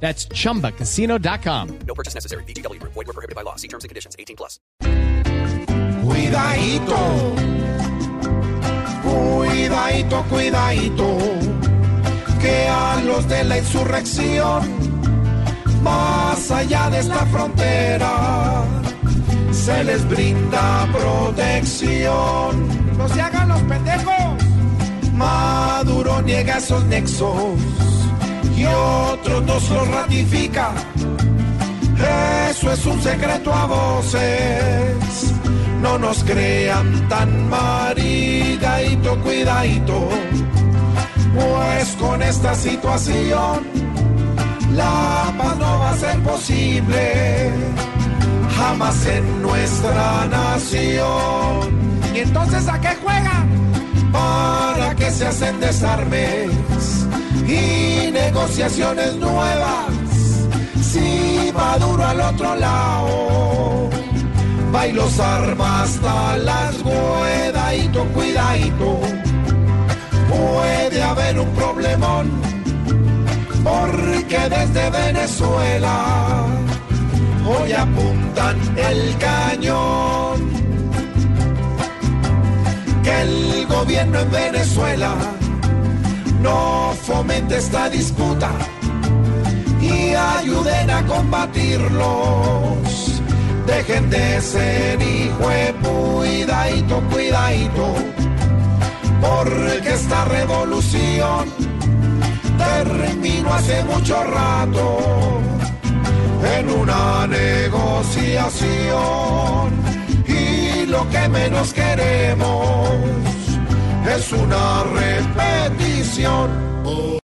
That's chumbacasino.com. No purchase necessary. BGW. Void were prohibited by law. See terms and conditions. 18 plus. Cuidadito, cuidadito, cuidadito, que a los de la insurrección, más allá de esta frontera, se les brinda protección. No se hagan los pendejos. Maduro niega esos nexos y otros nos los ratifica. Eso es un secreto a voces. No nos crean tan marigadito, cuidadito. Pues con esta situación la paz no va a ser posible. Jamás en nuestra nación. ¿Y entonces a qué juegan? para que se hacen desarmes y negociaciones nuevas. Si Maduro al otro lado va y los arma hasta las cuidadito, cuidadito, puede haber un problemón porque desde Venezuela hoy apuntan el cañón que el gobierno en Venezuela no fomente esta disputa y ayuden a combatirlos. Dejen de ser hijo de cuidadito, cuidadito, porque esta revolución terminó hace mucho rato en una negociación y lo que menos queremos es una canción.